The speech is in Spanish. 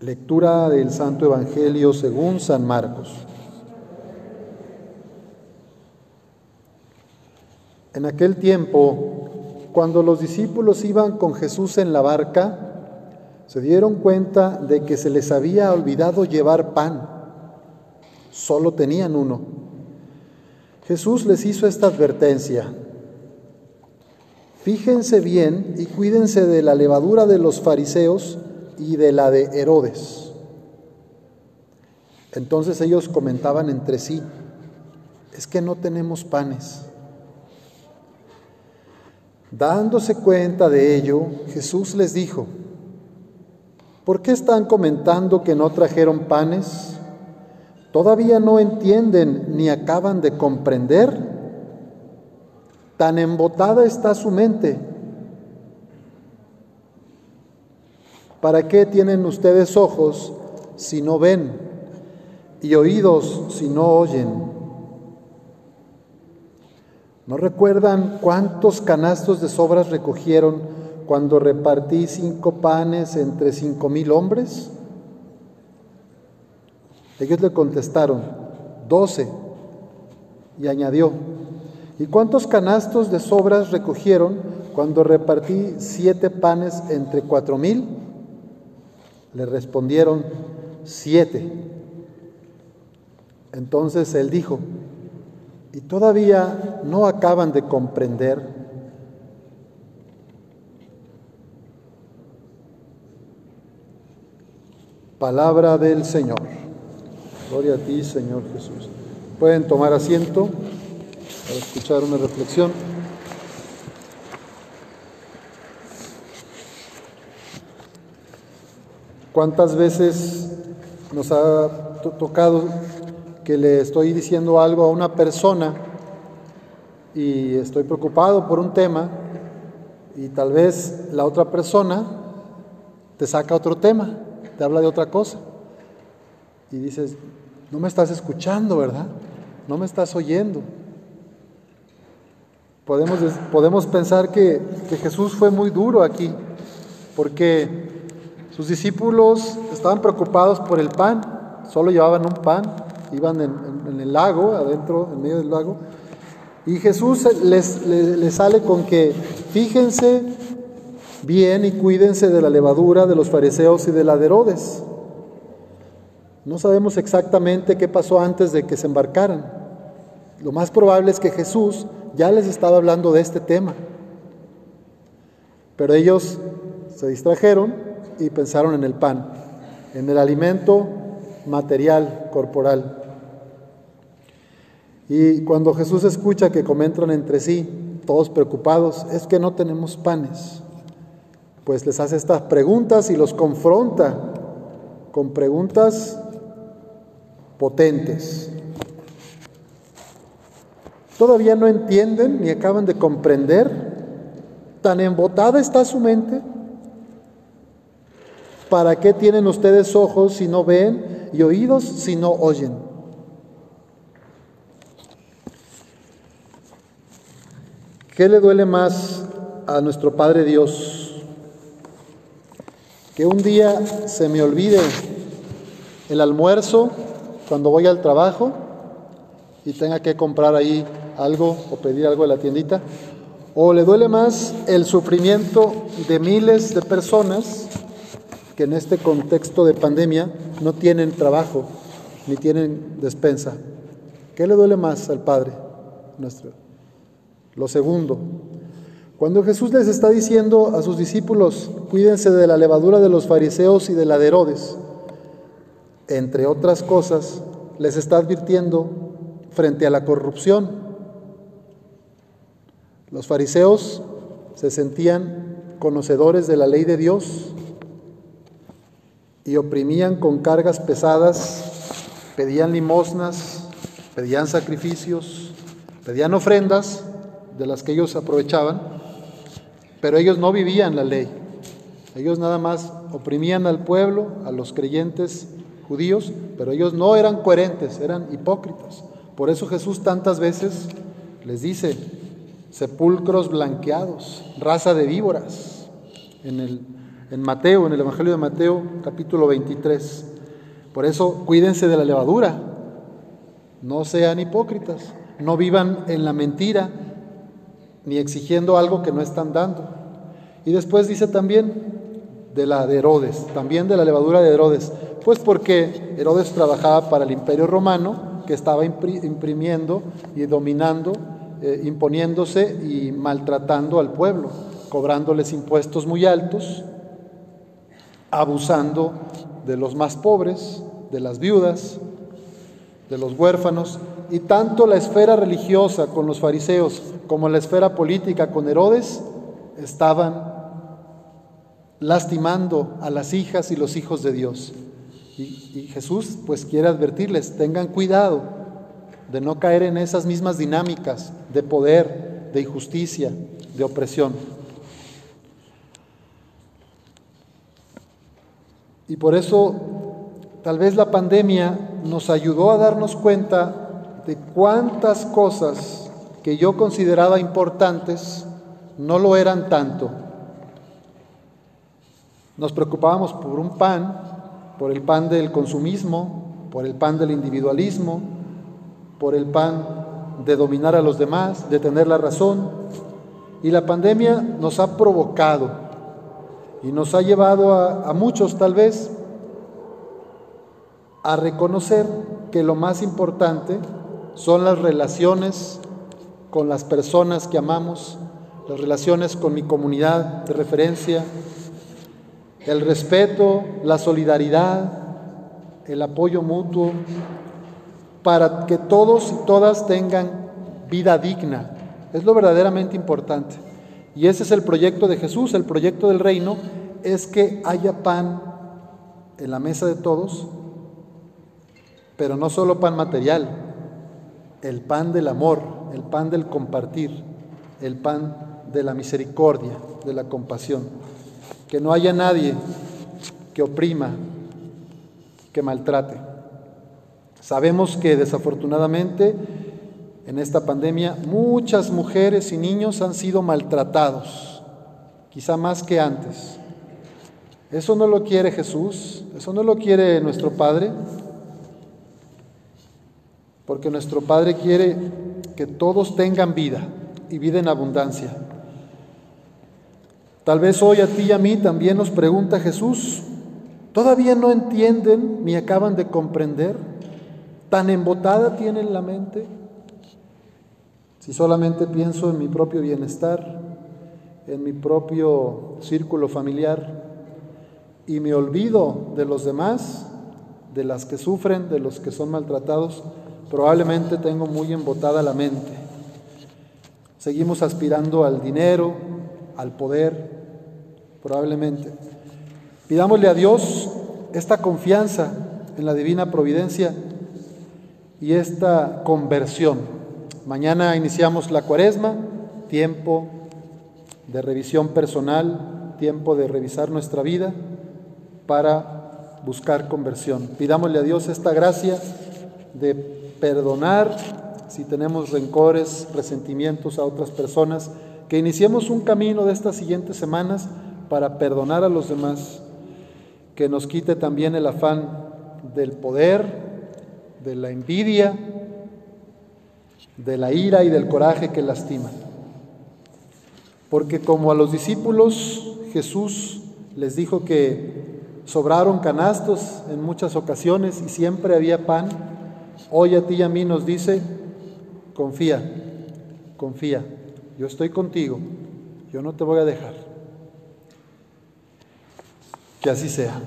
Lectura del Santo Evangelio según San Marcos. En aquel tiempo, cuando los discípulos iban con Jesús en la barca, se dieron cuenta de que se les había olvidado llevar pan. Solo tenían uno. Jesús les hizo esta advertencia. Fíjense bien y cuídense de la levadura de los fariseos y de la de Herodes. Entonces ellos comentaban entre sí, es que no tenemos panes. Dándose cuenta de ello, Jesús les dijo, ¿por qué están comentando que no trajeron panes? ¿Todavía no entienden ni acaban de comprender? Tan embotada está su mente ¿Para qué tienen ustedes ojos si no ven y oídos si no oyen? ¿No recuerdan cuántos canastos de sobras recogieron cuando repartí cinco panes entre cinco mil hombres? Ellos le contestaron, doce. Y añadió, ¿y cuántos canastos de sobras recogieron cuando repartí siete panes entre cuatro mil? Le respondieron, siete. Entonces él dijo, ¿y todavía no acaban de comprender? Palabra del Señor. Gloria a ti, Señor Jesús. Pueden tomar asiento para escuchar una reflexión. ¿Cuántas veces nos ha tocado que le estoy diciendo algo a una persona y estoy preocupado por un tema y tal vez la otra persona te saca otro tema, te habla de otra cosa y dices, no me estás escuchando, ¿verdad? No me estás oyendo. Podemos, podemos pensar que, que Jesús fue muy duro aquí, porque sus discípulos estaban preocupados por el pan, solo llevaban un pan, iban en, el lago, adentro, en medio del lago, y Jesús les, les, sale con que fíjense bien y cuídense de la levadura de los fariseos y de la de Herodes. No sabemos exactamente qué pasó antes de que se embarcaran. Lo más probable es que Jesús ya les estaba hablando de este tema. Pero ellos se distrajeron y pensaron en el pan, en el alimento material, corporal. Y cuando Jesús escucha que comentan entre sí, todos preocupados, es que no tenemos panes, pues les hace estas preguntas y los confronta con preguntas potentes. Todavía no entienden ni acaban de comprender, tan embotada está su mente ¿Para qué tienen ustedes ojos si no ven y oídos si no oyen? ¿Qué le duele más a nuestro Padre Dios? Que un día se me olvide el almuerzo cuando voy al trabajo y tenga que comprar ahí algo o pedir algo de la tiendita. ¿O le duele más el sufrimiento de miles de personas que en este contexto de pandemia no tienen trabajo ni tienen despensa. ¿Qué le duele más al Padre nuestro? Lo segundo, cuando Jesús les está diciendo a sus discípulos, cuídense de la levadura de los fariseos y de la de Herodes, entre otras cosas, les está advirtiendo frente a la corrupción. Los fariseos se sentían conocedores de la ley de Dios, y oprimían con cargas pesadas, pedían limosnas, pedían sacrificios, pedían ofrendas de las que ellos aprovechaban, pero ellos no vivían la ley. Ellos nada más oprimían al pueblo, a los creyentes judíos, pero ellos no eran coherentes, eran hipócritas. Por eso Jesús tantas veces les dice, sepulcros blanqueados, raza de víboras, en el en Mateo, en el Evangelio de Mateo, capítulo 23. Por eso, cuídense de la levadura, no sean hipócritas, no vivan en la mentira, ni exigiendo algo que no están dando. Y después dice también de la de Herodes, también de la levadura de Herodes, pues porque Herodes trabajaba para el imperio romano, que estaba imprimiendo y dominando, eh, imponiéndose y maltratando al pueblo, cobrándoles impuestos muy altos, abusando de los más pobres, de las viudas, de los huérfanos, y tanto la esfera religiosa con los fariseos como la esfera política con Herodes estaban lastimando a las hijas y los hijos de Dios. Y, Jesús pues quiere advertirles, tengan cuidado de no caer en esas mismas dinámicas de poder, de injusticia, de opresión. Y por eso tal vez la pandemia nos ayudó a darnos cuenta de cuántas cosas que yo consideraba importantes no lo eran tanto. Nos preocupábamos por un pan, por el pan del consumismo, por el pan del individualismo, por el pan de dominar a los demás, de tener la razón. Y la pandemia nos ha provocado y nos ha llevado a, muchos tal vez a reconocer que lo más importante son las relaciones con las personas que amamos, las relaciones con mi comunidad de referencia, el respeto, la solidaridad, el apoyo mutuo, para que todos y todas tengan vida digna. Es lo verdaderamente importante. Y ese es el proyecto de Jesús, el proyecto del reino, es que haya pan en la mesa de todos, pero no solo pan material, el pan del amor, el pan del compartir, el pan de la misericordia, de la compasión que no haya nadie que oprima, que maltrate. Sabemos que desafortunadamente en esta pandemia muchas mujeres y niños han sido maltratados, quizá más que antes. Eso no lo quiere Jesús, eso no lo quiere nuestro Padre, porque nuestro Padre quiere que todos tengan vida y vida en abundancia. Tal vez hoy a ti y a mí también nos pregunta Jesús, ¿todavía no entienden ni acaban de comprender? ¿Tan embotada tienen la mente? Si solamente pienso en mi propio bienestar, en mi propio círculo familiar y me olvido de los demás, de las que sufren, de los que son maltratados, probablemente tengo muy embotada la mente. Seguimos aspirando al dinero, al poder, probablemente. Pidámosle a Dios esta confianza en la divina providencia y esta conversión. Mañana iniciamos la cuaresma, tiempo de revisión personal, tiempo de revisar nuestra vida para buscar conversión. Pidámosle a Dios esta gracia de perdonar si tenemos rencores, resentimientos a otras personas, que iniciemos un camino de estas siguientes semanas para perdonar a los demás, que nos quite también el afán del poder, de la envidia, de la ira y del coraje que lastima. Porque como a los discípulos Jesús les dijo que sobraron canastos en muchas ocasiones y siempre había pan, hoy a ti y a mí nos dice, confía, confía, yo estoy contigo, yo no te voy a dejar. Que así sea.